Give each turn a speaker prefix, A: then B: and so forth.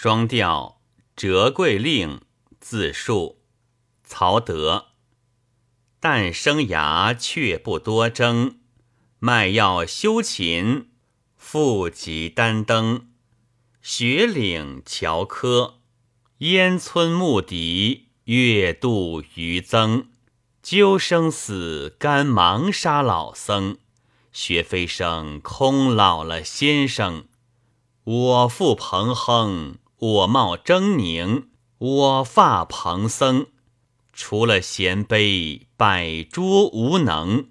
A: 双调折桂令，自述。曹德。但生涯却不多争，卖药修琴，复及丹灯。雪岭樵柯，烟村牧笛，月度渔增。究生死，甘忙杀老僧。学飞升，空老了先生。我父彭亨，我貌狰狞，我发蓬僧。除了贤卑，百拙无能。